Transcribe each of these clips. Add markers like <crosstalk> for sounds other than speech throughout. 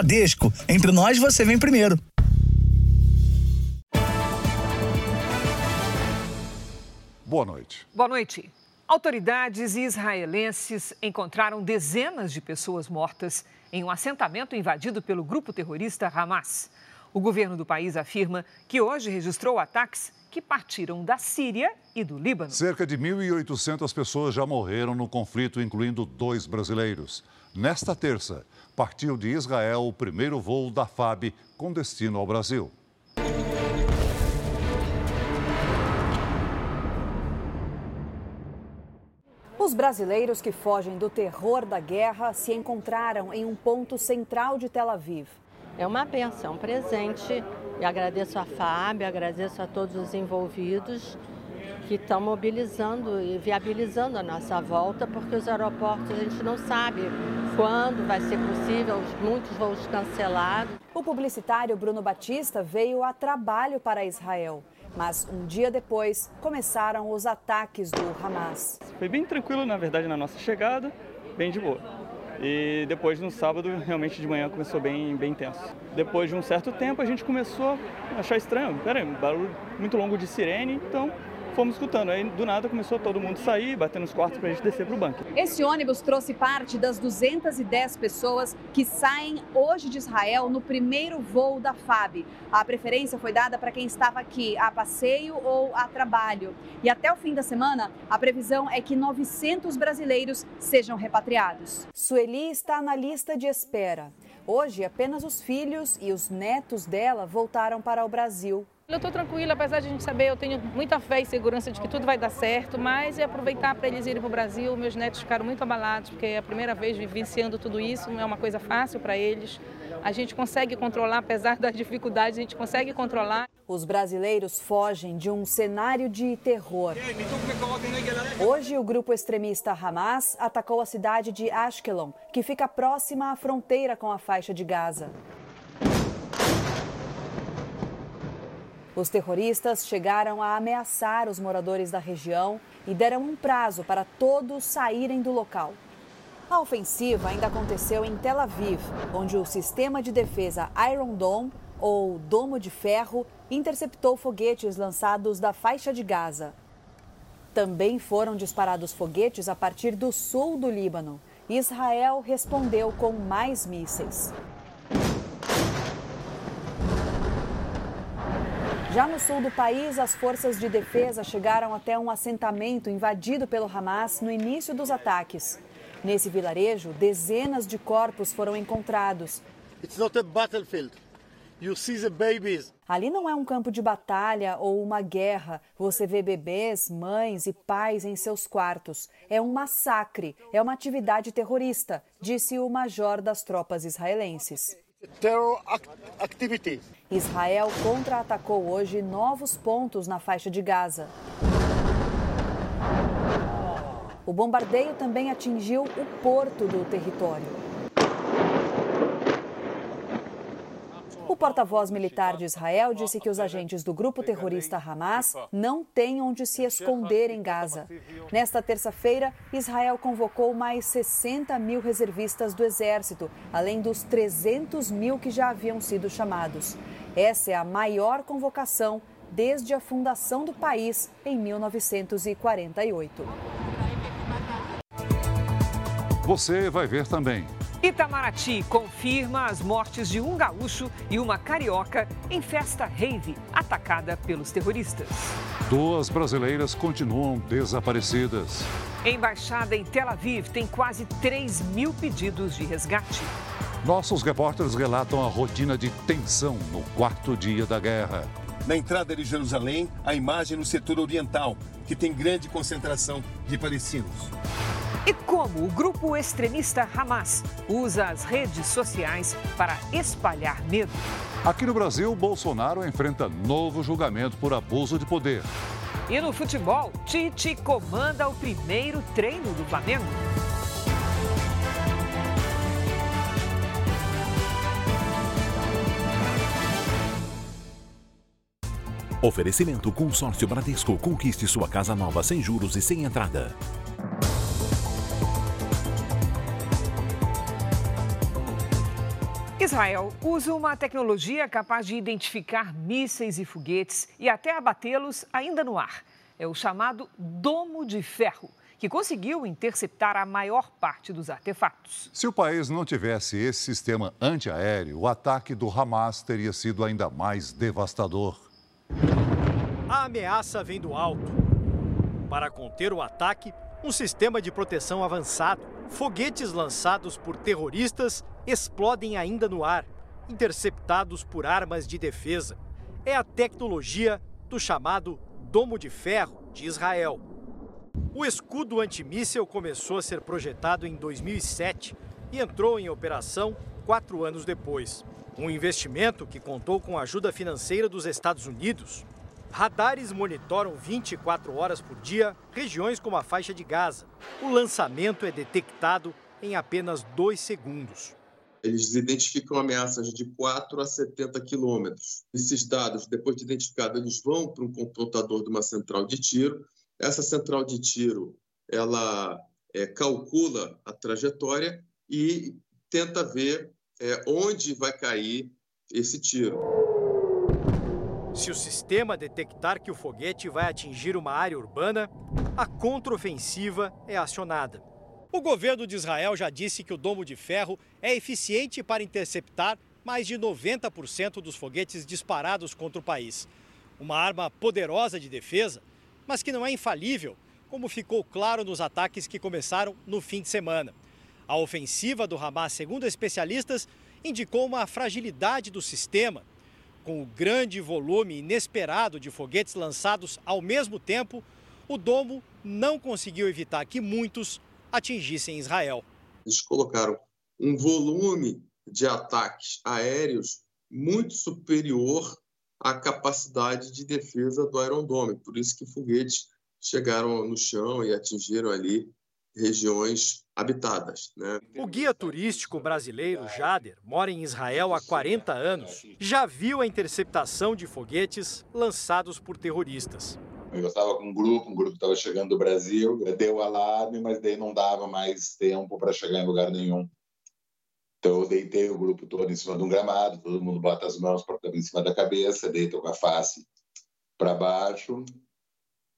Bradesco. Entre nós, você vem primeiro. Boa noite. Boa noite. Autoridades israelenses encontraram dezenas de pessoas mortas em um assentamento invadido pelo grupo terrorista Hamas. O governo do país afirma que hoje registrou ataques que partiram da Síria e do Líbano. Cerca de 1.800 pessoas já morreram no conflito, incluindo dois brasileiros. Nesta terça, partiu de Israel o primeiro voo da FAB com destino ao Brasil. Os brasileiros que fogem do terror da guerra se encontraram em um ponto central de Tel Aviv. É uma benção, um presente. E agradeço a FAB, agradeço a todos os envolvidos que estão mobilizando e viabilizando a nossa volta, porque os aeroportos a gente não sabe quando vai ser possível, muitos voos cancelados. O publicitário Bruno Batista veio a trabalho para Israel. Mas um dia depois começaram os ataques do Hamas. Foi bem tranquilo, na verdade, na nossa chegada, bem de boa. E depois no sábado, realmente de manhã começou bem, bem tenso. Depois de um certo tempo, a gente começou a achar estranho. Peraí, um barulho muito longo de sirene, então fomos escutando. Aí do nada começou todo mundo sair, bater nos quartos para a gente descer para o banco. Esse ônibus trouxe parte das 210 pessoas que saem hoje de Israel no primeiro voo da FAB. A preferência foi dada para quem estava aqui a passeio ou a trabalho. E até o fim da semana, a previsão é que 900 brasileiros sejam repatriados. Sueli está na lista de espera. Hoje, apenas os filhos e os netos dela voltaram para o Brasil. Eu estou tranquila, apesar de a gente saber, eu tenho muita fé e segurança de que tudo vai dar certo, mas é aproveitar para eles irem para o Brasil. Meus netos ficaram muito abalados, porque é a primeira vez vivenciando tudo isso, não é uma coisa fácil para eles. A gente consegue controlar, apesar das dificuldades, a gente consegue controlar. Os brasileiros fogem de um cenário de terror. Hoje, o grupo extremista Hamas atacou a cidade de Ashkelon, que fica próxima à fronteira com a faixa de Gaza. Os terroristas chegaram a ameaçar os moradores da região e deram um prazo para todos saírem do local. A ofensiva ainda aconteceu em Tel Aviv, onde o sistema de defesa Iron Dome, ou Domo de Ferro, interceptou foguetes lançados da faixa de Gaza. Também foram disparados foguetes a partir do sul do Líbano. Israel respondeu com mais mísseis. Já no sul do país, as forças de defesa chegaram até um assentamento invadido pelo Hamas no início dos ataques. Nesse vilarejo, dezenas de corpos foram encontrados. Ali não é um campo de batalha ou uma guerra. Você vê bebês, mães e pais em seus quartos. É um massacre, é uma atividade terrorista, disse o major das tropas israelenses. Israel contra-atacou hoje novos pontos na faixa de Gaza. O bombardeio também atingiu o porto do território. Porta-voz militar de Israel disse que os agentes do grupo terrorista Hamas não têm onde se esconder em Gaza. Nesta terça-feira, Israel convocou mais 60 mil reservistas do exército, além dos 300 mil que já haviam sido chamados. Essa é a maior convocação desde a fundação do país em 1948. Você vai ver também. Itamaraty confirma as mortes de um gaúcho e uma carioca em festa rave atacada pelos terroristas. Duas brasileiras continuam desaparecidas. Embaixada em Tel Aviv tem quase 3 mil pedidos de resgate. Nossos repórteres relatam a rotina de tensão no quarto dia da guerra. Na entrada de Jerusalém, a imagem no setor oriental, que tem grande concentração de palestinos. E como o grupo extremista Hamas usa as redes sociais para espalhar medo. Aqui no Brasil, Bolsonaro enfrenta novo julgamento por abuso de poder. E no futebol, Tite comanda o primeiro treino do Flamengo. Oferecimento Consórcio Bradesco. Conquiste sua casa nova sem juros e sem entrada. Israel usa uma tecnologia capaz de identificar mísseis e foguetes e até abatê-los ainda no ar. É o chamado Domo de Ferro, que conseguiu interceptar a maior parte dos artefatos. Se o país não tivesse esse sistema antiaéreo, o ataque do Hamas teria sido ainda mais devastador. A ameaça vem do alto. Para conter o ataque, um sistema de proteção avançado. Foguetes lançados por terroristas explodem ainda no ar, interceptados por armas de defesa. É a tecnologia do chamado Domo de Ferro de Israel. O escudo antimíssel começou a ser projetado em 2007 e entrou em operação quatro anos depois. Um investimento que contou com a ajuda financeira dos Estados Unidos. Radares monitoram 24 horas por dia regiões como a faixa de Gaza. O lançamento é detectado em apenas dois segundos. Eles identificam ameaças de 4 a 70 quilômetros. Esses dados, depois de identificados, eles vão para um computador de uma central de tiro. Essa central de tiro, ela é, calcula a trajetória e tenta ver é, onde vai cair esse tiro. Se o sistema detectar que o foguete vai atingir uma área urbana, a contraofensiva é acionada. O governo de Israel já disse que o domo de ferro é eficiente para interceptar mais de 90% dos foguetes disparados contra o país. Uma arma poderosa de defesa, mas que não é infalível, como ficou claro nos ataques que começaram no fim de semana. A ofensiva do Hamas, segundo especialistas, indicou uma fragilidade do sistema. Com o grande volume inesperado de foguetes lançados ao mesmo tempo, o domo não conseguiu evitar que muitos atingissem Israel. Eles colocaram um volume de ataques aéreos muito superior à capacidade de defesa do Iron Dome. Por isso que foguetes chegaram no chão e atingiram ali regiões habitadas. Né? O guia turístico brasileiro Jader mora em Israel há 40 anos. Já viu a interceptação de foguetes lançados por terroristas. Eu estava com um grupo, um grupo estava chegando do Brasil, deu o alarme, mas daí não dava mais tempo para chegar em lugar nenhum. Então eu deitei o grupo todo em cima de um gramado, todo mundo bota as mãos em cima da cabeça, deita com a face para baixo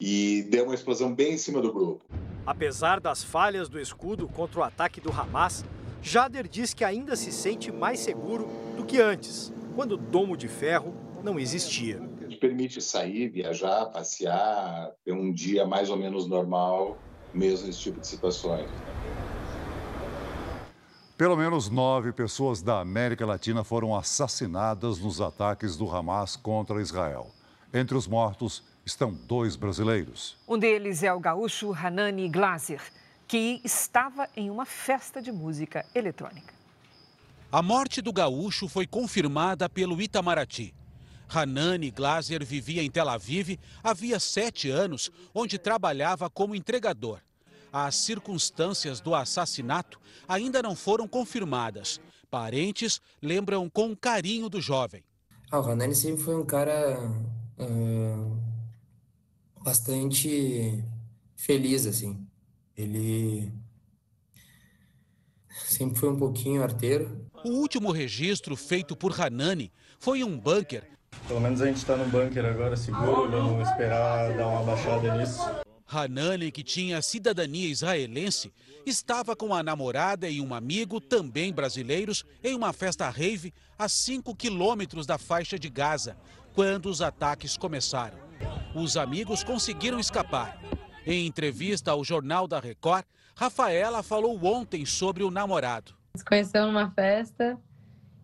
e deu uma explosão bem em cima do grupo. Apesar das falhas do escudo contra o ataque do Hamas, Jader diz que ainda se sente mais seguro do que antes, quando o domo de ferro não existia permite sair, viajar, passear, ter um dia mais ou menos normal, mesmo nesse tipo de situações. Pelo menos nove pessoas da América Latina foram assassinadas nos ataques do Hamas contra Israel. Entre os mortos estão dois brasileiros. Um deles é o gaúcho Hanani Glaser, que estava em uma festa de música eletrônica. A morte do gaúcho foi confirmada pelo Itamaraty. Hanani Glaser vivia em Tel Aviv havia sete anos, onde trabalhava como entregador. As circunstâncias do assassinato ainda não foram confirmadas. Parentes lembram com carinho do jovem. Ah, o Hanani sempre foi um cara uh, bastante feliz, assim. Ele sempre foi um pouquinho arteiro. O último registro feito por Hanani foi em um bunker pelo menos a gente está no bunker agora, seguro, vamos esperar dar uma baixada nisso. Hanani, que tinha cidadania israelense, estava com a namorada e um amigo, também brasileiros, em uma festa rave a 5 quilômetros da faixa de Gaza, quando os ataques começaram. Os amigos conseguiram escapar. Em entrevista ao Jornal da Record, Rafaela falou ontem sobre o namorado. Se conheceu numa festa,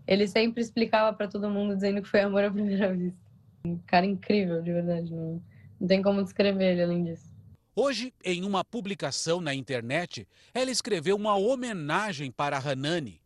ele sempre explicava para todo mundo dizendo que foi amor à primeira vista. Um cara incrível, de verdade. Não, não tem como descrever ele além disso. Hoje, em uma publicação na internet, ela escreveu uma homenagem para Hanani.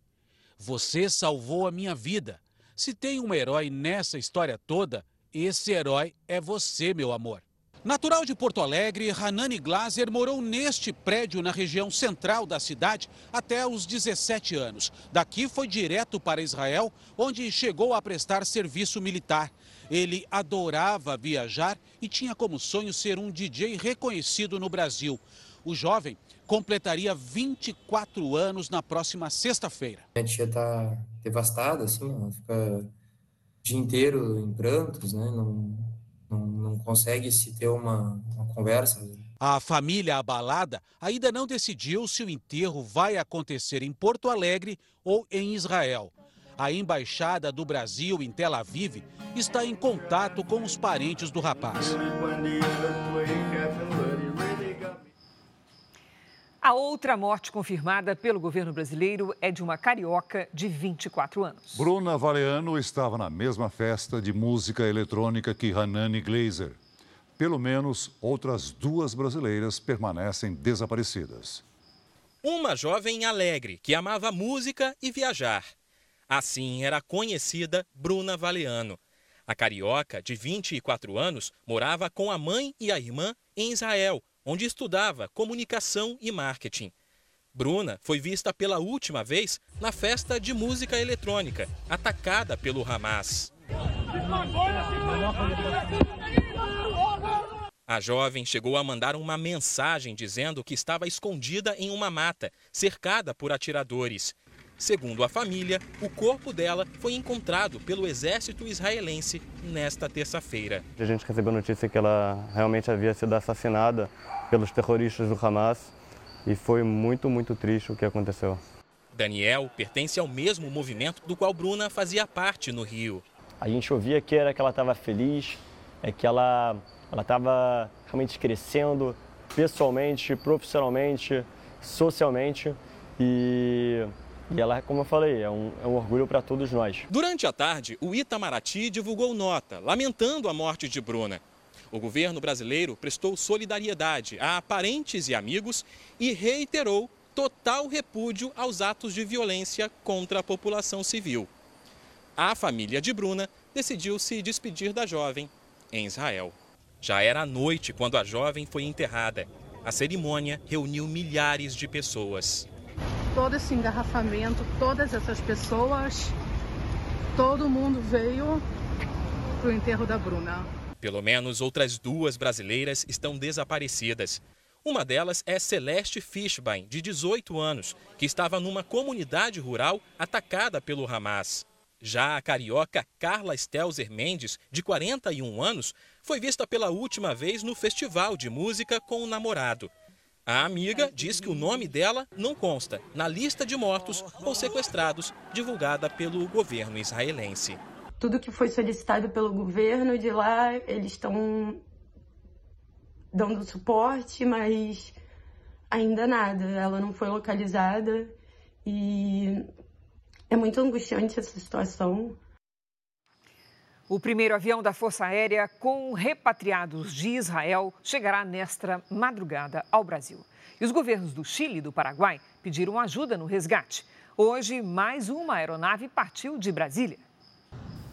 Você salvou a minha vida. Se tem um herói nessa história toda, esse herói é você, meu amor. Natural de Porto Alegre, Hanani Glaser morou neste prédio na região central da cidade até os 17 anos. Daqui foi direto para Israel, onde chegou a prestar serviço militar. Ele adorava viajar e tinha como sonho ser um DJ reconhecido no Brasil. O jovem completaria 24 anos na próxima sexta-feira. A tia está devastada, assim, fica dia inteiro em prantos, né? Não, não, não consegue se ter uma, uma conversa. A família abalada ainda não decidiu se o enterro vai acontecer em Porto Alegre ou em Israel. A embaixada do Brasil em Tel Aviv está em contato com os parentes do rapaz. A outra morte confirmada pelo governo brasileiro é de uma carioca de 24 anos. Bruna Valeano estava na mesma festa de música eletrônica que Hanani Glazer. Pelo menos outras duas brasileiras permanecem desaparecidas. Uma jovem alegre que amava música e viajar. Assim era conhecida Bruna Valeano. A carioca, de 24 anos, morava com a mãe e a irmã em Israel, onde estudava comunicação e marketing. Bruna foi vista pela última vez na festa de música eletrônica, atacada pelo Hamas. A jovem chegou a mandar uma mensagem dizendo que estava escondida em uma mata, cercada por atiradores. Segundo a família, o corpo dela foi encontrado pelo exército israelense nesta terça-feira. A gente recebeu notícia que ela realmente havia sido assassinada pelos terroristas do Hamas e foi muito, muito triste o que aconteceu. Daniel pertence ao mesmo movimento do qual Bruna fazia parte no Rio. A gente ouvia que era que ela estava feliz, é que ela ela estava realmente crescendo pessoalmente, profissionalmente, socialmente e e ela, como eu falei, é um, é um orgulho para todos nós. Durante a tarde, o Itamaraty divulgou nota lamentando a morte de Bruna. O governo brasileiro prestou solidariedade a parentes e amigos e reiterou total repúdio aos atos de violência contra a população civil. A família de Bruna decidiu se despedir da jovem em Israel. Já era noite quando a jovem foi enterrada. A cerimônia reuniu milhares de pessoas todo esse engarrafamento, todas essas pessoas, todo mundo veio para o enterro da Bruna. Pelo menos outras duas brasileiras estão desaparecidas. Uma delas é Celeste Fishbein, de 18 anos, que estava numa comunidade rural atacada pelo Hamas. Já a carioca Carla Stelzer Mendes, de 41 anos, foi vista pela última vez no festival de música com o namorado. A amiga diz que o nome dela não consta na lista de mortos ou sequestrados divulgada pelo governo israelense. Tudo que foi solicitado pelo governo de lá, eles estão dando suporte, mas ainda nada. Ela não foi localizada e é muito angustiante essa situação. O primeiro avião da Força Aérea com repatriados de Israel chegará nesta madrugada ao Brasil. E os governos do Chile e do Paraguai pediram ajuda no resgate. Hoje, mais uma aeronave partiu de Brasília.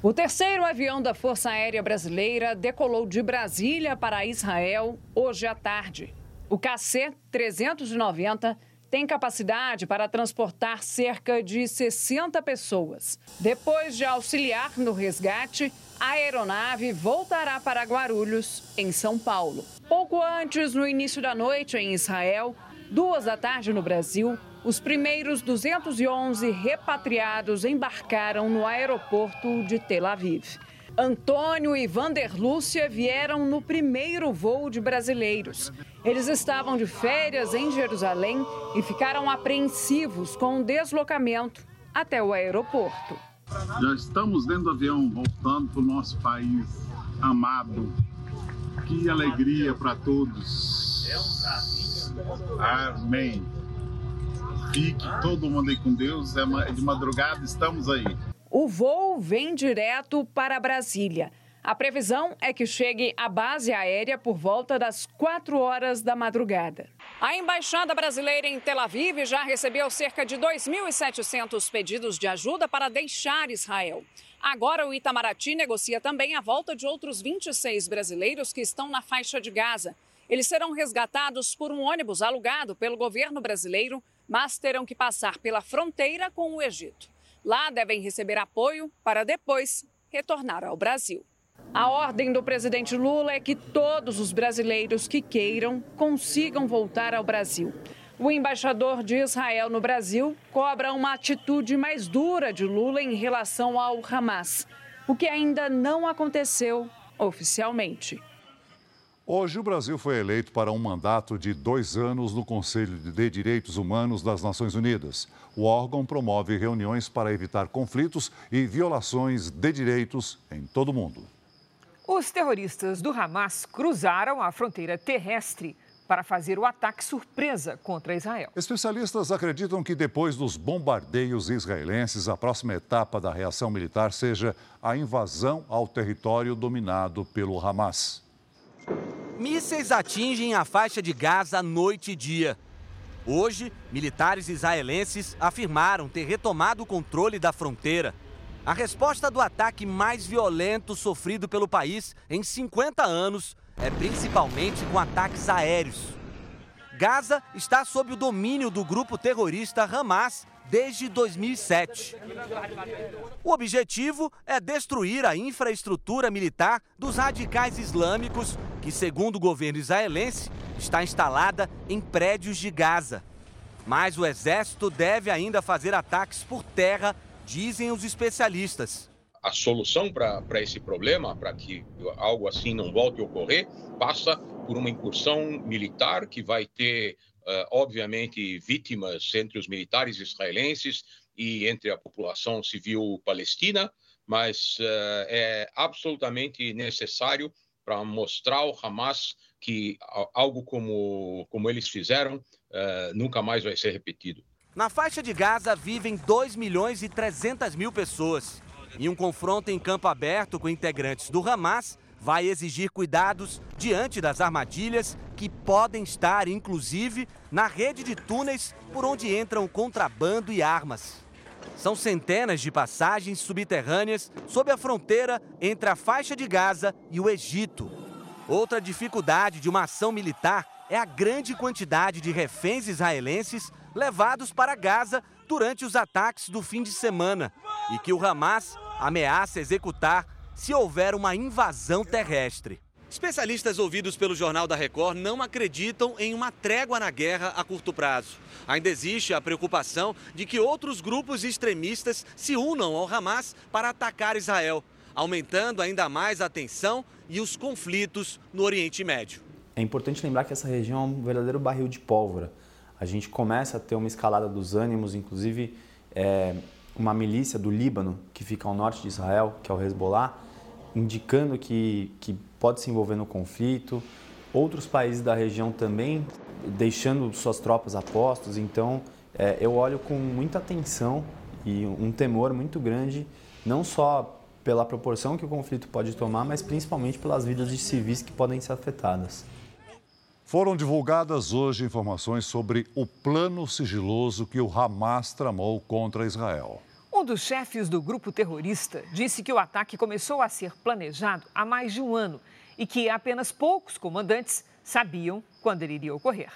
O terceiro avião da Força Aérea Brasileira decolou de Brasília para Israel hoje à tarde. O KC-390 tem capacidade para transportar cerca de 60 pessoas. Depois de auxiliar no resgate, a aeronave voltará para Guarulhos, em São Paulo. Pouco antes, no início da noite em Israel, duas da tarde no Brasil, os primeiros 211 repatriados embarcaram no aeroporto de Tel Aviv. Antônio e Vanderlúcia vieram no primeiro voo de brasileiros. Eles estavam de férias em Jerusalém e ficaram apreensivos com o deslocamento até o aeroporto. Já estamos dentro do avião voltando para o nosso país amado. Que alegria para todos. Amém. Fique todo mundo aí com Deus. É de madrugada, estamos aí. O voo vem direto para Brasília. A previsão é que chegue à base aérea por volta das 4 horas da madrugada. A Embaixada Brasileira em Tel Aviv já recebeu cerca de 2.700 pedidos de ajuda para deixar Israel. Agora, o Itamaraty negocia também a volta de outros 26 brasileiros que estão na faixa de Gaza. Eles serão resgatados por um ônibus alugado pelo governo brasileiro, mas terão que passar pela fronteira com o Egito. Lá devem receber apoio para depois retornar ao Brasil. A ordem do presidente Lula é que todos os brasileiros que queiram consigam voltar ao Brasil. O embaixador de Israel no Brasil cobra uma atitude mais dura de Lula em relação ao Hamas, o que ainda não aconteceu oficialmente. Hoje, o Brasil foi eleito para um mandato de dois anos no Conselho de Direitos Humanos das Nações Unidas. O órgão promove reuniões para evitar conflitos e violações de direitos em todo o mundo. Os terroristas do Hamas cruzaram a fronteira terrestre para fazer o ataque surpresa contra Israel. Especialistas acreditam que depois dos bombardeios israelenses, a próxima etapa da reação militar seja a invasão ao território dominado pelo Hamas. Mísseis atingem a faixa de Gaza noite e dia. Hoje, militares israelenses afirmaram ter retomado o controle da fronteira. A resposta do ataque mais violento sofrido pelo país em 50 anos é principalmente com ataques aéreos. Gaza está sob o domínio do grupo terrorista Hamas desde 2007. O objetivo é destruir a infraestrutura militar dos radicais islâmicos, que, segundo o governo israelense, está instalada em prédios de Gaza. Mas o exército deve ainda fazer ataques por terra, dizem os especialistas. A solução para esse problema, para que algo assim não volte a ocorrer, passa por uma incursão militar que vai ter uh, obviamente, vítimas entre os militares israelenses e entre a população civil palestina, mas uh, é absolutamente necessário para mostrar ao Hamas que algo como, como eles fizeram uh, nunca mais vai ser repetido. Na faixa de Gaza vivem 2 milhões e 300 mil pessoas. E um confronto em campo aberto com integrantes do Hamas vai exigir cuidados diante das armadilhas que podem estar, inclusive, na rede de túneis por onde entram contrabando e armas. São centenas de passagens subterrâneas sob a fronteira entre a faixa de Gaza e o Egito. Outra dificuldade de uma ação militar é a grande quantidade de reféns israelenses levados para Gaza durante os ataques do fim de semana e que o Hamas ameaça executar se houver uma invasão terrestre. Especialistas ouvidos pelo Jornal da Record não acreditam em uma trégua na guerra a curto prazo. Ainda existe a preocupação de que outros grupos extremistas se unam ao Hamas para atacar Israel, aumentando ainda mais a tensão e os conflitos no Oriente Médio. É importante lembrar que essa região é um verdadeiro barril de pólvora. A gente começa a ter uma escalada dos ânimos, inclusive é, uma milícia do Líbano, que fica ao norte de Israel, que é o Hezbollah, indicando que, que pode se envolver no conflito. Outros países da região também deixando suas tropas a postos. Então, é, eu olho com muita atenção e um temor muito grande, não só pela proporção que o conflito pode tomar, mas principalmente pelas vidas de civis que podem ser afetadas. Foram divulgadas hoje informações sobre o plano sigiloso que o Hamas tramou contra Israel. Um dos chefes do grupo terrorista disse que o ataque começou a ser planejado há mais de um ano e que apenas poucos comandantes sabiam quando ele iria ocorrer.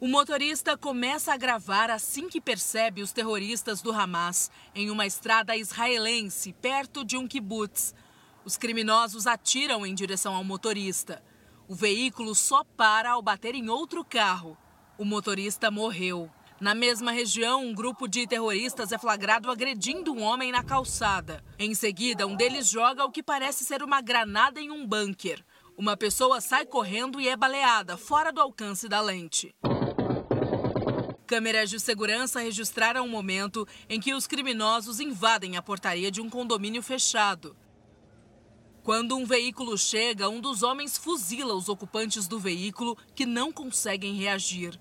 O motorista começa a gravar assim que percebe os terroristas do Hamas em uma estrada israelense perto de um kibbutz. Os criminosos atiram em direção ao motorista. O veículo só para ao bater em outro carro. O motorista morreu. Na mesma região, um grupo de terroristas é flagrado agredindo um homem na calçada. Em seguida, um deles joga o que parece ser uma granada em um bunker. Uma pessoa sai correndo e é baleada, fora do alcance da lente. Câmeras de segurança registraram o momento em que os criminosos invadem a portaria de um condomínio fechado. Quando um veículo chega, um dos homens fuzila os ocupantes do veículo que não conseguem reagir.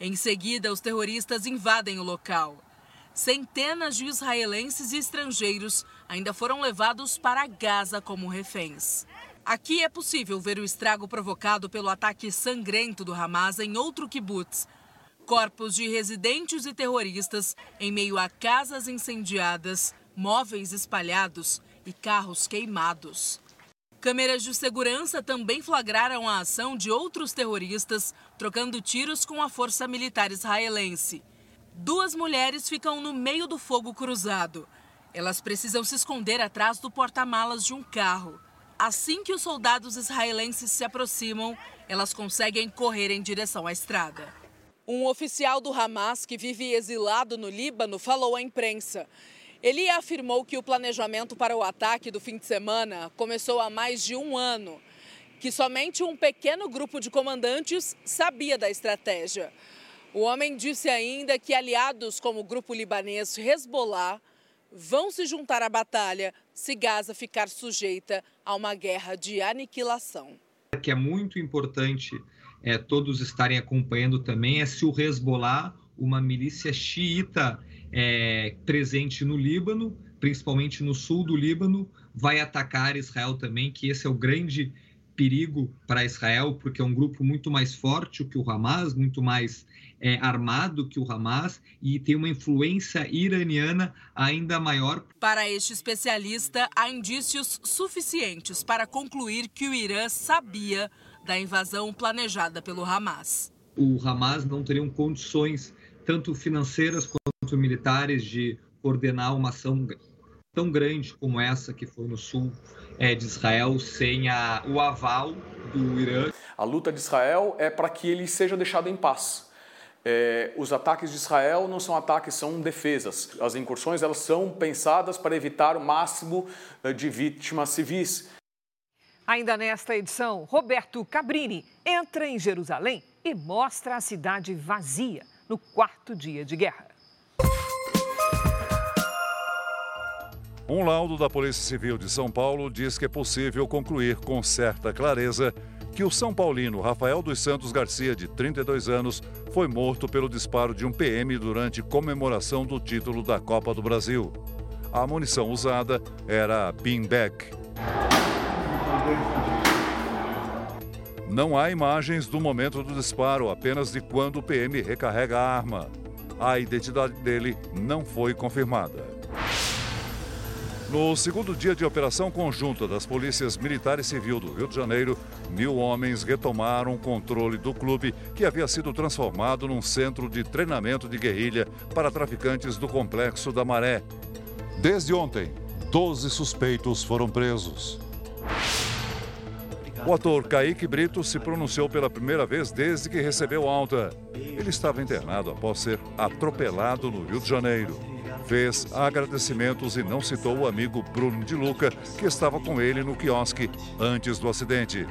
Em seguida, os terroristas invadem o local. Centenas de israelenses e estrangeiros ainda foram levados para Gaza como reféns. Aqui é possível ver o estrago provocado pelo ataque sangrento do Hamas em outro kibbutz. Corpos de residentes e terroristas em meio a casas incendiadas, móveis espalhados e carros queimados. Câmeras de segurança também flagraram a ação de outros terroristas trocando tiros com a força militar israelense. Duas mulheres ficam no meio do fogo cruzado. Elas precisam se esconder atrás do porta-malas de um carro. Assim que os soldados israelenses se aproximam, elas conseguem correr em direção à estrada. Um oficial do Hamas que vive exilado no Líbano falou à imprensa. Ele afirmou que o planejamento para o ataque do fim de semana começou há mais de um ano, que somente um pequeno grupo de comandantes sabia da estratégia. O homem disse ainda que aliados como o grupo libanês Hezbollah vão se juntar à batalha se Gaza ficar sujeita a uma guerra de aniquilação. Que é muito importante é, todos estarem acompanhando também é se o Hezbollah, uma milícia xiita é, presente no Líbano, principalmente no sul do Líbano, vai atacar Israel também, que esse é o grande perigo para Israel, porque é um grupo muito mais forte que o Hamas, muito mais é, armado que o Hamas e tem uma influência iraniana ainda maior. Para este especialista, há indícios suficientes para concluir que o Irã sabia da invasão planejada pelo Hamas. O Hamas não teria condições, tanto financeiras quanto militares, de coordenar uma ação tão grande como essa que foi no sul é, de Israel sem a, o aval do Irã. A luta de Israel é para que ele seja deixado em paz. É, os ataques de Israel não são ataques, são defesas. As incursões elas são pensadas para evitar o máximo é, de vítimas civis. Ainda nesta edição, Roberto Cabrini entra em Jerusalém e mostra a cidade vazia no quarto dia de guerra. Um laudo da Polícia Civil de São Paulo diz que é possível concluir com certa clareza que o São Paulino Rafael dos Santos Garcia, de 32 anos, foi morto pelo disparo de um PM durante comemoração do título da Copa do Brasil. A munição usada era a beanbag. Não há imagens do momento do disparo, apenas de quando o PM recarrega a arma. A identidade dele não foi confirmada. No segundo dia de operação conjunta das polícias militar e civil do Rio de Janeiro, mil homens retomaram o controle do clube que havia sido transformado num centro de treinamento de guerrilha para traficantes do Complexo da Maré. Desde ontem, 12 suspeitos foram presos. O ator Kaique Brito se pronunciou pela primeira vez desde que recebeu alta. Ele estava internado após ser atropelado no Rio de Janeiro. Fez agradecimentos e não citou o amigo Bruno de Luca, que estava com ele no quiosque antes do acidente.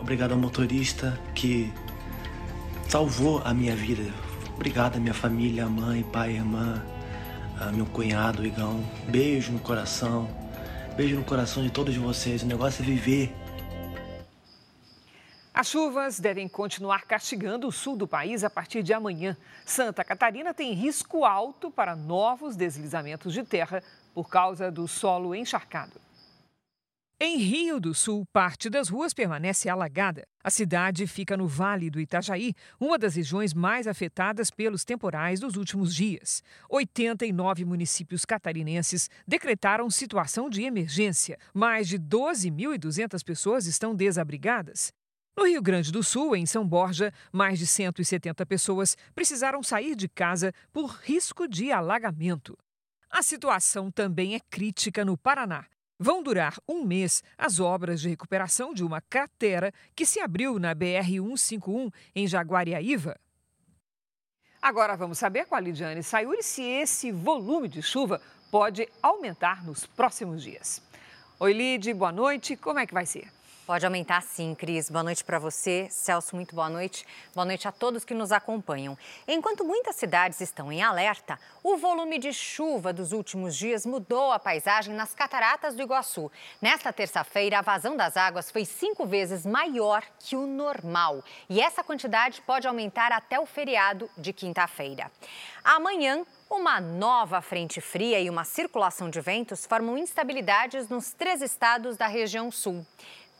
Obrigado ao motorista que salvou a minha vida. Obrigado à minha família, mãe, pai, irmã, meu cunhado, Igão. Beijo no coração. Beijo no coração de todos vocês. O negócio é viver. As chuvas devem continuar castigando o sul do país a partir de amanhã. Santa Catarina tem risco alto para novos deslizamentos de terra por causa do solo encharcado. Em Rio do Sul, parte das ruas permanece alagada. A cidade fica no Vale do Itajaí, uma das regiões mais afetadas pelos temporais dos últimos dias. 89 municípios catarinenses decretaram situação de emergência. Mais de 12.200 pessoas estão desabrigadas. No Rio Grande do Sul, em São Borja, mais de 170 pessoas precisaram sair de casa por risco de alagamento. A situação também é crítica no Paraná. Vão durar um mês as obras de recuperação de uma cratera que se abriu na BR-151 em Jaguariaíva. Agora vamos saber com a Lidiane Sayuri se esse volume de chuva pode aumentar nos próximos dias. Oi, Lid, boa noite. Como é que vai ser? Pode aumentar sim, Cris. Boa noite para você. Celso, muito boa noite. Boa noite a todos que nos acompanham. Enquanto muitas cidades estão em alerta, o volume de chuva dos últimos dias mudou a paisagem nas cataratas do Iguaçu. Nesta terça-feira, a vazão das águas foi cinco vezes maior que o normal. E essa quantidade pode aumentar até o feriado de quinta-feira. Amanhã, uma nova frente fria e uma circulação de ventos formam instabilidades nos três estados da região sul.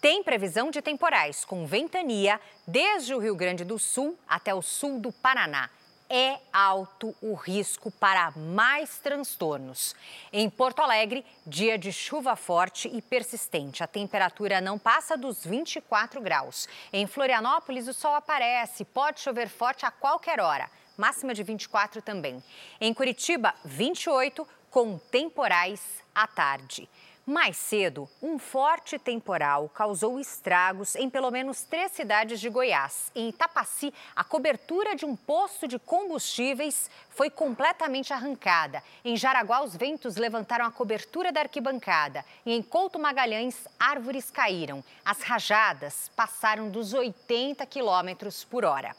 Tem previsão de temporais com ventania desde o Rio Grande do Sul até o sul do Paraná. É alto o risco para mais transtornos. Em Porto Alegre, dia de chuva forte e persistente. A temperatura não passa dos 24 graus. Em Florianópolis, o sol aparece, pode chover forte a qualquer hora. Máxima de 24 também. Em Curitiba, 28, com temporais à tarde. Mais cedo, um forte temporal causou estragos em pelo menos três cidades de Goiás. Em Itapaci, a cobertura de um posto de combustíveis foi completamente arrancada. Em Jaraguá, os ventos levantaram a cobertura da arquibancada. E em Couto Magalhães, árvores caíram. As rajadas passaram dos 80 quilômetros por hora.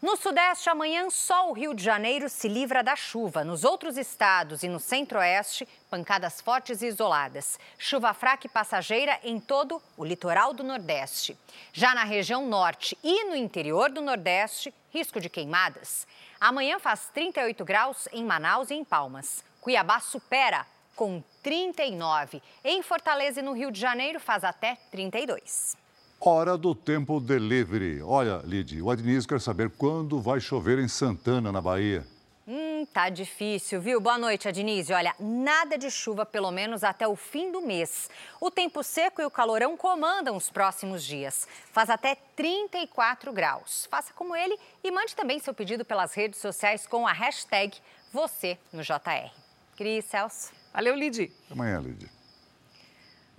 No Sudeste, amanhã só o Rio de Janeiro se livra da chuva. Nos outros estados e no Centro-Oeste, pancadas fortes e isoladas. Chuva fraca e passageira em todo o litoral do Nordeste. Já na região Norte e no interior do Nordeste, risco de queimadas. Amanhã faz 38 graus em Manaus e em Palmas. Cuiabá supera com 39. Em Fortaleza e no Rio de Janeiro faz até 32. Hora do tempo delivery. Olha, Lid, o Adnis quer saber quando vai chover em Santana, na Bahia. Hum, tá difícil, viu? Boa noite, Adnise. Olha, nada de chuva pelo menos até o fim do mês. O tempo seco e o calorão comandam os próximos dias. Faz até 34 graus. Faça como ele e mande também seu pedido pelas redes sociais com a hashtag você no JR. Cris, Celso. Valeu, Lid. Até amanhã, Lid.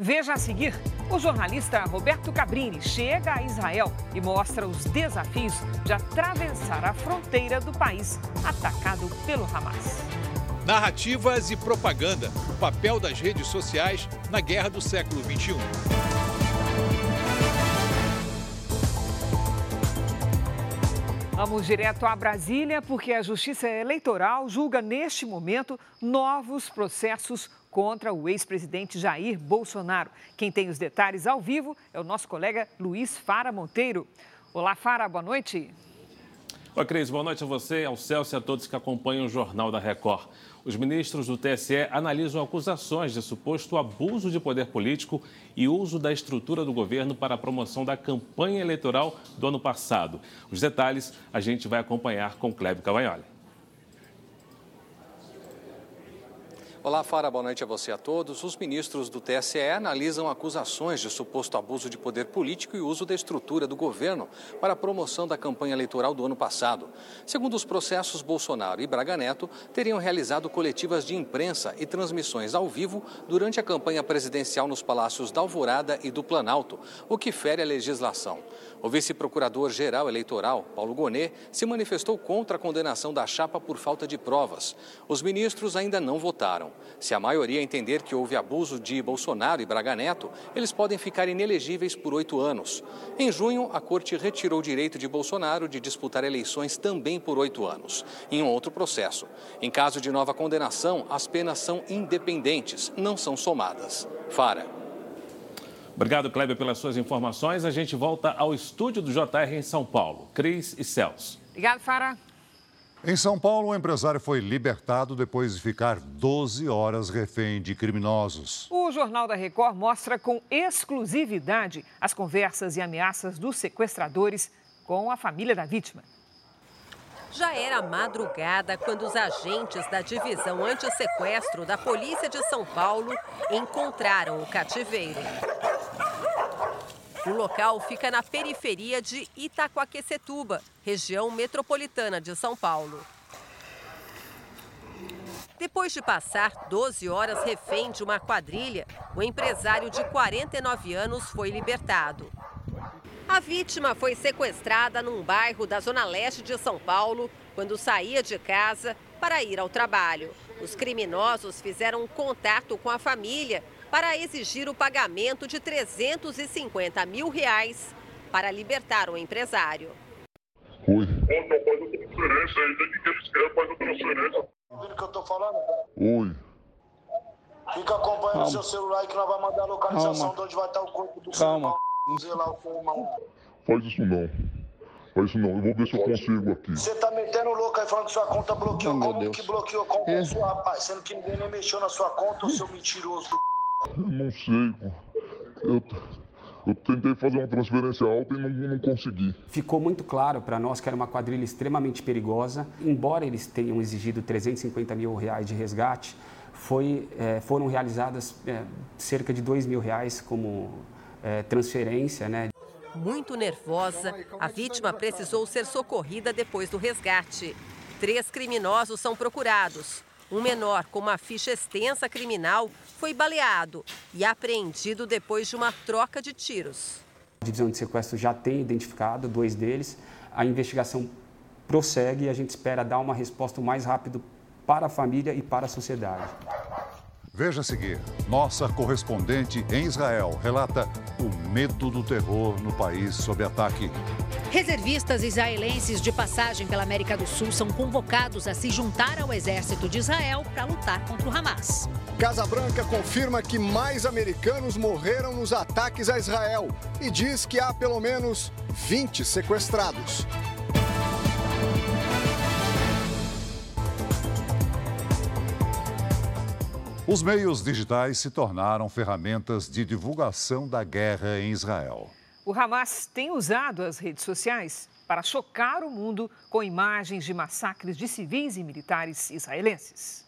Veja a seguir: o jornalista Roberto Cabrini chega a Israel e mostra os desafios de atravessar a fronteira do país atacado pelo Hamas. Narrativas e propaganda: o papel das redes sociais na guerra do século XXI. Vamos direto a Brasília, porque a Justiça Eleitoral julga neste momento novos processos contra o ex-presidente Jair Bolsonaro. Quem tem os detalhes ao vivo é o nosso colega Luiz Fara Monteiro. Olá, Fara, boa noite. Oi, Cris, boa noite a você, ao Celso e a todos que acompanham o Jornal da Record. Os ministros do TSE analisam acusações de suposto abuso de poder político e uso da estrutura do governo para a promoção da campanha eleitoral do ano passado. Os detalhes a gente vai acompanhar com Clébio Cavagnoli. Olá, Fara, boa noite a você a todos. Os ministros do TSE analisam acusações de suposto abuso de poder político e uso da estrutura do governo para a promoção da campanha eleitoral do ano passado. Segundo os processos, Bolsonaro e Braga Neto teriam realizado coletivas de imprensa e transmissões ao vivo durante a campanha presidencial nos palácios da Alvorada e do Planalto, o que fere a legislação. O vice-procurador-geral eleitoral, Paulo Gonet, se manifestou contra a condenação da chapa por falta de provas. Os ministros ainda não votaram. Se a maioria entender que houve abuso de Bolsonaro e Braga Neto, eles podem ficar inelegíveis por oito anos. Em junho, a corte retirou o direito de Bolsonaro de disputar eleições também por oito anos, em um outro processo. Em caso de nova condenação, as penas são independentes, não são somadas. Fara. Obrigado, Kleber, pelas suas informações. A gente volta ao estúdio do JR em São Paulo. Cris e Celso. Obrigado, Fara. Em São Paulo, o empresário foi libertado depois de ficar 12 horas refém de criminosos. O Jornal da Record mostra com exclusividade as conversas e ameaças dos sequestradores com a família da vítima. Já era madrugada quando os agentes da divisão anti-sequestro da Polícia de São Paulo encontraram o cativeiro. O local fica na periferia de Itacoaquecetuba, região metropolitana de São Paulo. Depois de passar 12 horas refém de uma quadrilha, o empresário de 49 anos foi libertado. A vítima foi sequestrada num bairro da zona leste de São Paulo quando saía de casa para ir ao trabalho. Os criminosos fizeram contato com a família para exigir o pagamento de 350 mil reais para libertar o empresário. Oi. Faz a transferência aí, tem que eles querem, faz a transferência. Ouvindo o que eu tô falando? Oi. Fica acompanhando Calma. seu celular que nós vamos mandar a localização Calma. de onde vai estar o corpo do Calma. seu irmão. Lá. Faz isso não. Faz isso não. Eu vou ver se eu consigo aqui. Você tá metendo louco aí falando que sua conta bloqueou. Oh, Como Deus. que bloqueou a conta É. sua, rapaz? Sendo que ninguém nem mexeu na sua conta, seu mentiroso. Não sei, pô. Eu, eu tentei fazer uma transferência alta e não, não consegui. Ficou muito claro para nós que era uma quadrilha extremamente perigosa. Embora eles tenham exigido 350 mil reais de resgate, foi, eh, foram realizadas eh, cerca de 2 mil reais como eh, transferência, né? Muito nervosa, a vítima precisou ser socorrida depois do resgate. Três criminosos são procurados. Um menor com uma ficha extensa criminal foi baleado e apreendido depois de uma troca de tiros. A divisão de sequestro já tem identificado dois deles. A investigação prossegue e a gente espera dar uma resposta o mais rápido para a família e para a sociedade. Veja a seguir. Nossa correspondente em Israel relata o medo do terror no país sob ataque. Reservistas israelenses de passagem pela América do Sul são convocados a se juntar ao exército de Israel para lutar contra o Hamas. Casa Branca confirma que mais americanos morreram nos ataques a Israel e diz que há pelo menos 20 sequestrados. Os meios digitais se tornaram ferramentas de divulgação da guerra em Israel. O Hamas tem usado as redes sociais para chocar o mundo com imagens de massacres de civis e militares israelenses.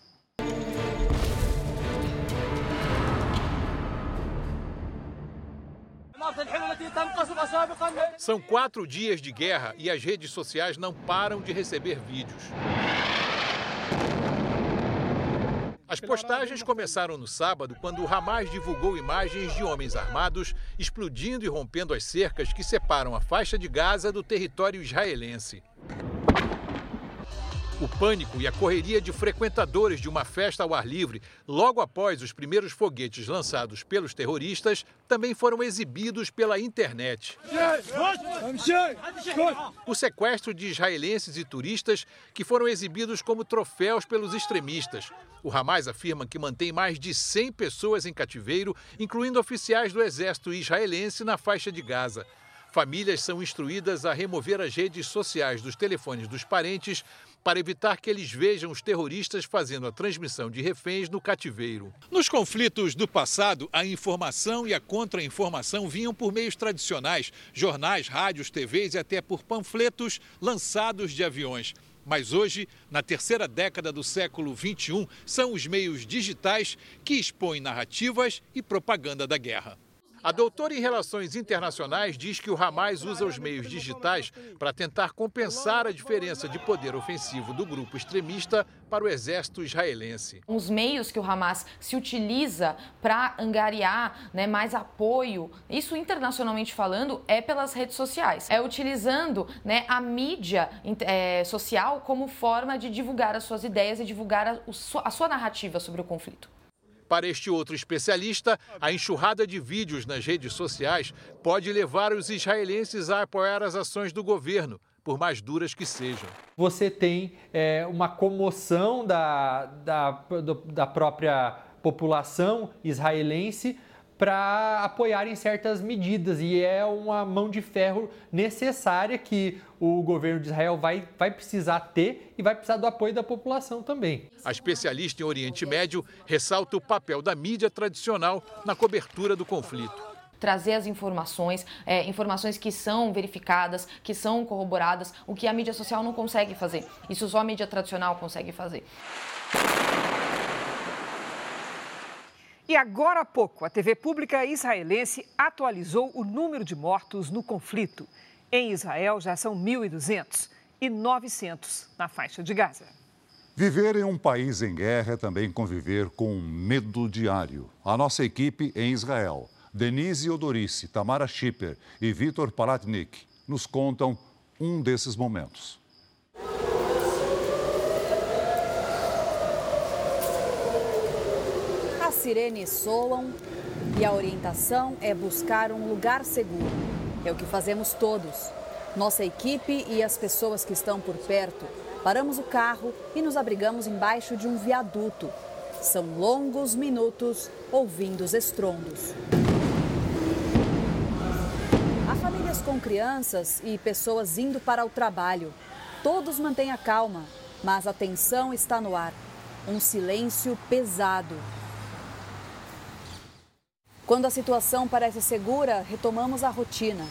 São quatro dias de guerra e as redes sociais não param de receber vídeos. As postagens começaram no sábado, quando o Hamas divulgou imagens de homens armados explodindo e rompendo as cercas que separam a faixa de Gaza do território israelense. O pânico e a correria de frequentadores de uma festa ao ar livre, logo após os primeiros foguetes lançados pelos terroristas, também foram exibidos pela internet. O sequestro de israelenses e turistas que foram exibidos como troféus pelos extremistas. O Hamas afirma que mantém mais de 100 pessoas em cativeiro, incluindo oficiais do exército israelense na faixa de Gaza. Famílias são instruídas a remover as redes sociais dos telefones dos parentes para evitar que eles vejam os terroristas fazendo a transmissão de reféns no cativeiro. Nos conflitos do passado, a informação e a contra-informação vinham por meios tradicionais, jornais, rádios, TVs e até por panfletos lançados de aviões. Mas hoje, na terceira década do século XXI, são os meios digitais que expõem narrativas e propaganda da guerra. A doutora em Relações Internacionais diz que o Hamas usa os meios digitais para tentar compensar a diferença de poder ofensivo do grupo extremista para o exército israelense. Os meios que o Hamas se utiliza para angariar né, mais apoio, isso internacionalmente falando, é pelas redes sociais. É utilizando né, a mídia é, social como forma de divulgar as suas ideias e divulgar a, a sua narrativa sobre o conflito. Para este outro especialista, a enxurrada de vídeos nas redes sociais pode levar os israelenses a apoiar as ações do governo, por mais duras que sejam. Você tem é, uma comoção da, da, da própria população israelense para apoiarem certas medidas e é uma mão de ferro necessária que o governo de Israel vai, vai precisar ter e vai precisar do apoio da população também. A especialista em Oriente Médio ressalta o papel da mídia tradicional na cobertura do conflito trazer as informações, é, informações que são verificadas, que são corroboradas, o que a mídia social não consegue fazer. Isso só a mídia tradicional consegue fazer. E agora há pouco, a TV pública israelense atualizou o número de mortos no conflito. Em Israel já são 1.200 e 900 na faixa de Gaza. Viver em um país em guerra é também conviver com um medo diário. A nossa equipe em Israel, Denise Odorice, Tamara Schipper e Vitor Palatnik, nos contam um desses momentos. Sirenes soam e a orientação é buscar um lugar seguro. É o que fazemos todos. Nossa equipe e as pessoas que estão por perto. Paramos o carro e nos abrigamos embaixo de um viaduto. São longos minutos ouvindo os estrondos. Há famílias com crianças e pessoas indo para o trabalho. Todos mantêm a calma, mas a tensão está no ar. Um silêncio pesado. Quando a situação parece segura, retomamos a rotina.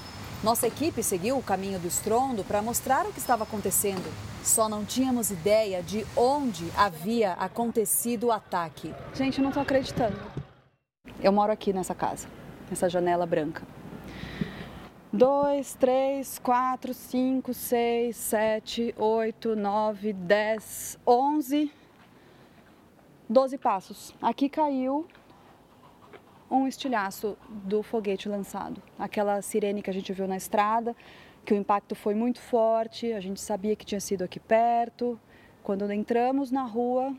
Nossa equipe seguiu o caminho do estrondo para mostrar o que estava acontecendo. Só não tínhamos ideia de onde havia acontecido o ataque. Gente, eu não estou acreditando. Eu moro aqui nessa casa, nessa janela branca. Dois, três, quatro, cinco, seis, sete, oito, nove, dez, onze. 12 passos. Aqui caiu um estilhaço do foguete lançado. Aquela sirene que a gente viu na estrada, que o impacto foi muito forte, a gente sabia que tinha sido aqui perto. Quando entramos na rua,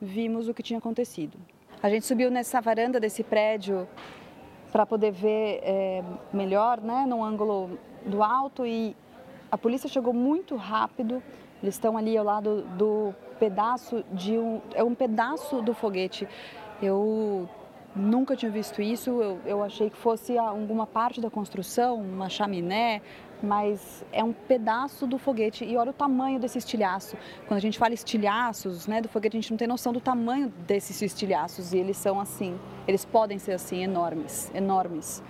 vimos o que tinha acontecido. A gente subiu nessa varanda desse prédio para poder ver é, melhor, né, no ângulo do alto e a polícia chegou muito rápido. Eles estão ali ao lado do pedaço de um é um pedaço do foguete. Eu nunca tinha visto isso. Eu, eu achei que fosse alguma parte da construção, uma chaminé, mas é um pedaço do foguete e olha o tamanho desse estilhaço. Quando a gente fala estilhaços, né, do foguete, a gente não tem noção do tamanho desses estilhaços e eles são assim, eles podem ser assim enormes, enormes.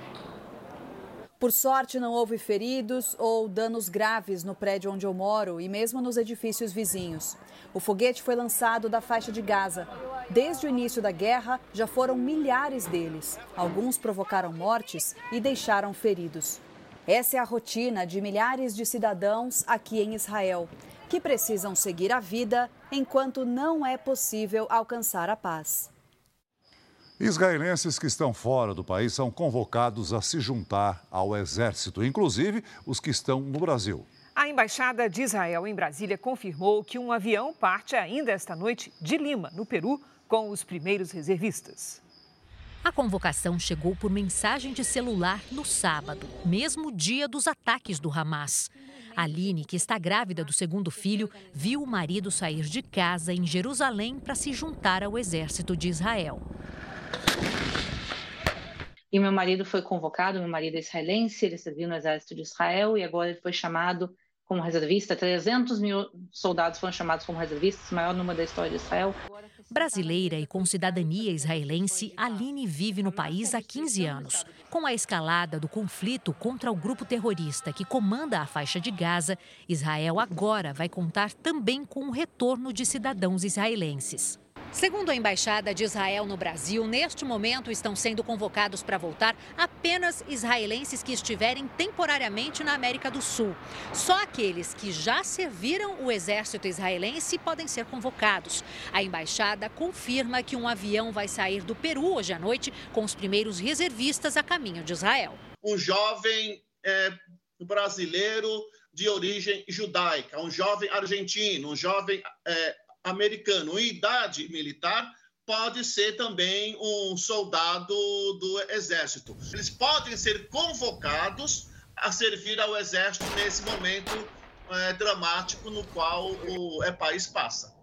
Por sorte, não houve feridos ou danos graves no prédio onde eu moro e mesmo nos edifícios vizinhos. O foguete foi lançado da faixa de Gaza. Desde o início da guerra, já foram milhares deles. Alguns provocaram mortes e deixaram feridos. Essa é a rotina de milhares de cidadãos aqui em Israel, que precisam seguir a vida enquanto não é possível alcançar a paz. Israelenses que estão fora do país são convocados a se juntar ao exército, inclusive os que estão no Brasil. A Embaixada de Israel em Brasília confirmou que um avião parte ainda esta noite de Lima, no Peru, com os primeiros reservistas. A convocação chegou por mensagem de celular no sábado, mesmo dia dos ataques do Hamas. Aline, que está grávida do segundo filho, viu o marido sair de casa em Jerusalém para se juntar ao exército de Israel. E meu marido foi convocado, meu marido é israelense, ele serviu no exército de Israel e agora ele foi chamado como reservista. 300 mil soldados foram chamados como reservistas, maior número da história de Israel. Brasileira e com cidadania israelense, Aline vive no país há 15 anos. Com a escalada do conflito contra o grupo terrorista que comanda a faixa de Gaza, Israel agora vai contar também com o retorno de cidadãos israelenses. Segundo a Embaixada de Israel no Brasil, neste momento estão sendo convocados para voltar apenas israelenses que estiverem temporariamente na América do Sul. Só aqueles que já serviram o exército israelense podem ser convocados. A embaixada confirma que um avião vai sair do Peru hoje à noite com os primeiros reservistas a caminho de Israel. Um jovem é, brasileiro de origem judaica, um jovem argentino, um jovem é, americano em idade militar pode ser também um soldado do exército. Eles podem ser convocados a servir ao exército nesse momento é, dramático no qual o é, país passa.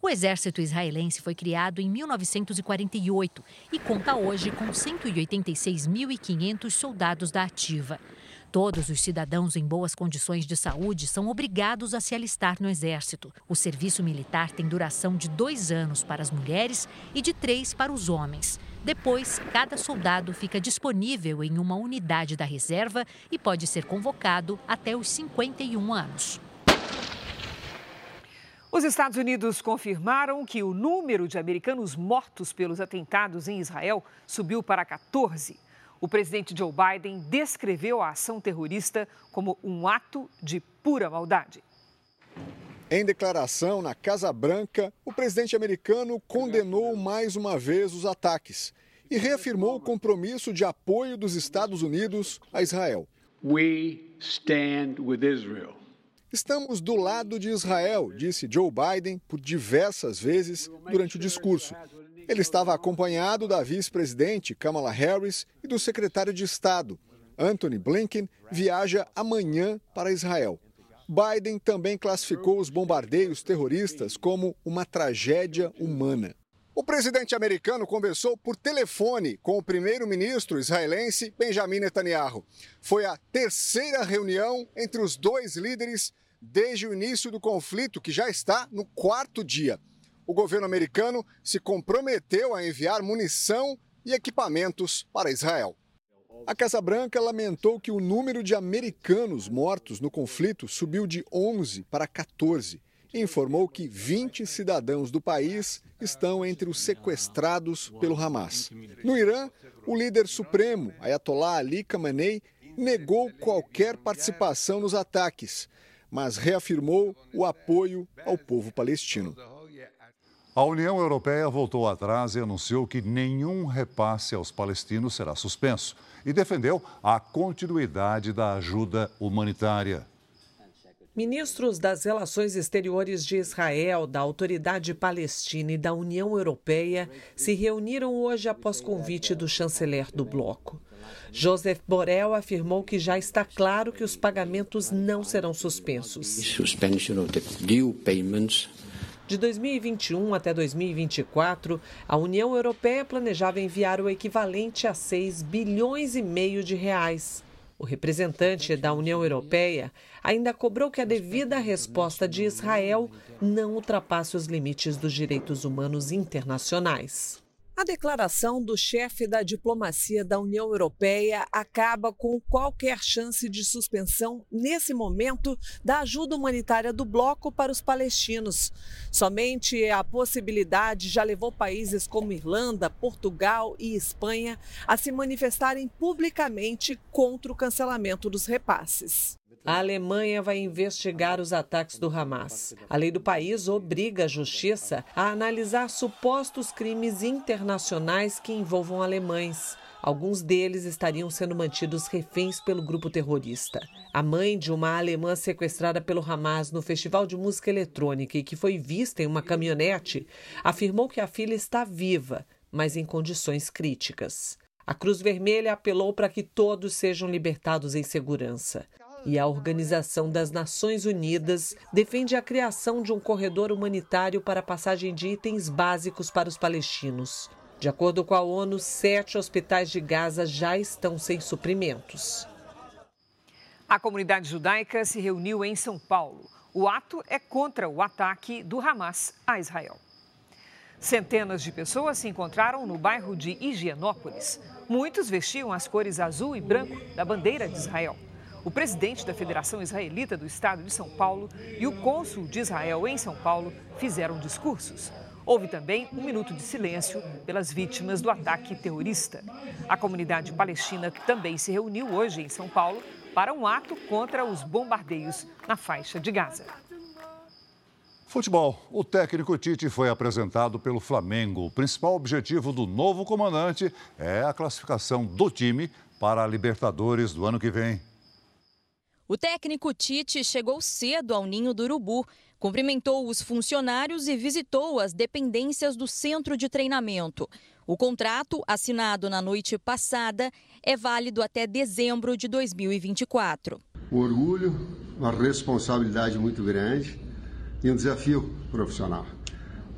O exército israelense foi criado em 1948 e conta hoje com 186.500 soldados da ativa. Todos os cidadãos em boas condições de saúde são obrigados a se alistar no Exército. O serviço militar tem duração de dois anos para as mulheres e de três para os homens. Depois, cada soldado fica disponível em uma unidade da reserva e pode ser convocado até os 51 anos. Os Estados Unidos confirmaram que o número de americanos mortos pelos atentados em Israel subiu para 14. O presidente Joe Biden descreveu a ação terrorista como um ato de pura maldade. Em declaração na Casa Branca, o presidente americano condenou mais uma vez os ataques e reafirmou o compromisso de apoio dos Estados Unidos a Israel. We stand with Israel. Estamos do lado de Israel, disse Joe Biden por diversas vezes durante o discurso. Ele estava acompanhado da vice-presidente Kamala Harris e do secretário de Estado. Anthony Blinken viaja amanhã para Israel. Biden também classificou os bombardeios terroristas como uma tragédia humana. O presidente americano conversou por telefone com o primeiro-ministro israelense Benjamin Netanyahu. Foi a terceira reunião entre os dois líderes desde o início do conflito, que já está no quarto dia o governo americano se comprometeu a enviar munição e equipamentos para Israel. A Casa Branca lamentou que o número de americanos mortos no conflito subiu de 11 para 14 e informou que 20 cidadãos do país estão entre os sequestrados pelo Hamas. No Irã, o líder supremo, Ayatollah Ali Khamenei, negou qualquer participação nos ataques, mas reafirmou o apoio ao povo palestino. A União Europeia voltou atrás e anunciou que nenhum repasse aos palestinos será suspenso e defendeu a continuidade da ajuda humanitária. Ministros das Relações Exteriores de Israel, da Autoridade Palestina e da União Europeia se reuniram hoje após convite do chanceler do bloco. Joseph Borrell afirmou que já está claro que os pagamentos não serão suspensos. De 2021 até 2024, a União Europeia planejava enviar o equivalente a 6 bilhões e meio de reais. O representante da União Europeia ainda cobrou que a devida resposta de Israel não ultrapasse os limites dos direitos humanos internacionais. A declaração do chefe da diplomacia da União Europeia acaba com qualquer chance de suspensão, nesse momento, da ajuda humanitária do bloco para os palestinos. Somente a possibilidade já levou países como Irlanda, Portugal e Espanha a se manifestarem publicamente contra o cancelamento dos repasses. A Alemanha vai investigar os ataques do Hamas. A lei do país obriga a justiça a analisar supostos crimes internacionais que envolvam alemães. Alguns deles estariam sendo mantidos reféns pelo grupo terrorista. A mãe de uma alemã sequestrada pelo Hamas no Festival de Música Eletrônica e que foi vista em uma caminhonete afirmou que a filha está viva, mas em condições críticas. A Cruz Vermelha apelou para que todos sejam libertados em segurança. E a Organização das Nações Unidas defende a criação de um corredor humanitário para a passagem de itens básicos para os palestinos. De acordo com a ONU, sete hospitais de Gaza já estão sem suprimentos. A comunidade judaica se reuniu em São Paulo. O ato é contra o ataque do Hamas a Israel. Centenas de pessoas se encontraram no bairro de Higienópolis. Muitos vestiam as cores azul e branco da bandeira de Israel o presidente da Federação Israelita do Estado de São Paulo e o cônsul de Israel em São Paulo fizeram discursos. Houve também um minuto de silêncio pelas vítimas do ataque terrorista. A comunidade palestina também se reuniu hoje em São Paulo para um ato contra os bombardeios na faixa de Gaza. Futebol. O técnico Tite foi apresentado pelo Flamengo. O principal objetivo do novo comandante é a classificação do time para a Libertadores do ano que vem. O técnico Tite chegou cedo ao ninho do Urubu, cumprimentou os funcionários e visitou as dependências do centro de treinamento. O contrato, assinado na noite passada, é válido até dezembro de 2024. Um orgulho, uma responsabilidade muito grande e um desafio profissional.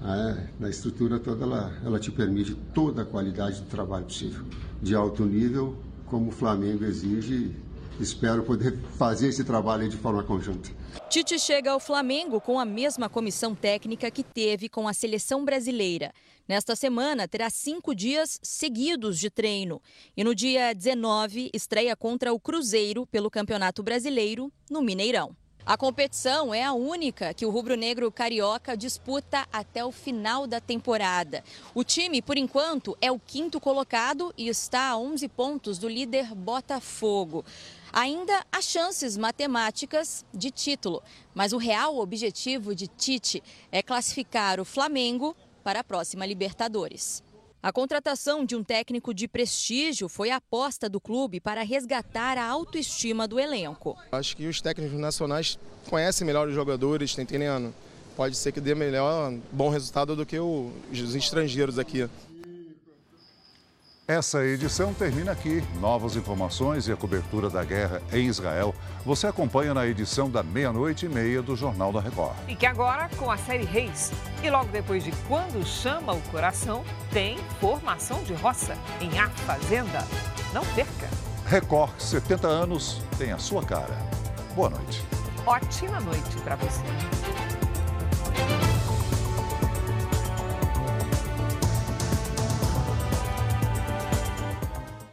É, na estrutura toda, ela, ela te permite toda a qualidade do trabalho possível, de alto nível, como o Flamengo exige espero poder <laughs> fazer esse trabalho de forma conjunta. Tite chega ao Flamengo com a mesma comissão técnica que teve com a seleção brasileira. Nesta semana, terá cinco dias seguidos de treino. E no dia 19, estreia contra o Cruzeiro pelo Campeonato Brasileiro, no Mineirão. A competição é a única que o rubro-negro carioca disputa até o final da temporada. O time, por enquanto, é o quinto colocado e está a 11 pontos do líder Botafogo. Ainda há chances matemáticas de título, mas o real objetivo de Tite é classificar o Flamengo para a próxima Libertadores. A contratação de um técnico de prestígio foi a aposta do clube para resgatar a autoestima do elenco. Acho que os técnicos nacionais conhecem melhor os jogadores, está entendendo? Pode ser que dê melhor, bom resultado do que os estrangeiros aqui. Essa edição termina aqui. Novas informações e a cobertura da guerra em Israel você acompanha na edição da meia-noite e meia do Jornal da Record. E que agora, com a série Reis, e logo depois de Quando Chama o Coração, tem Formação de Roça em A Fazenda. Não perca! Record 70 anos tem a sua cara. Boa noite. Ótima noite para você.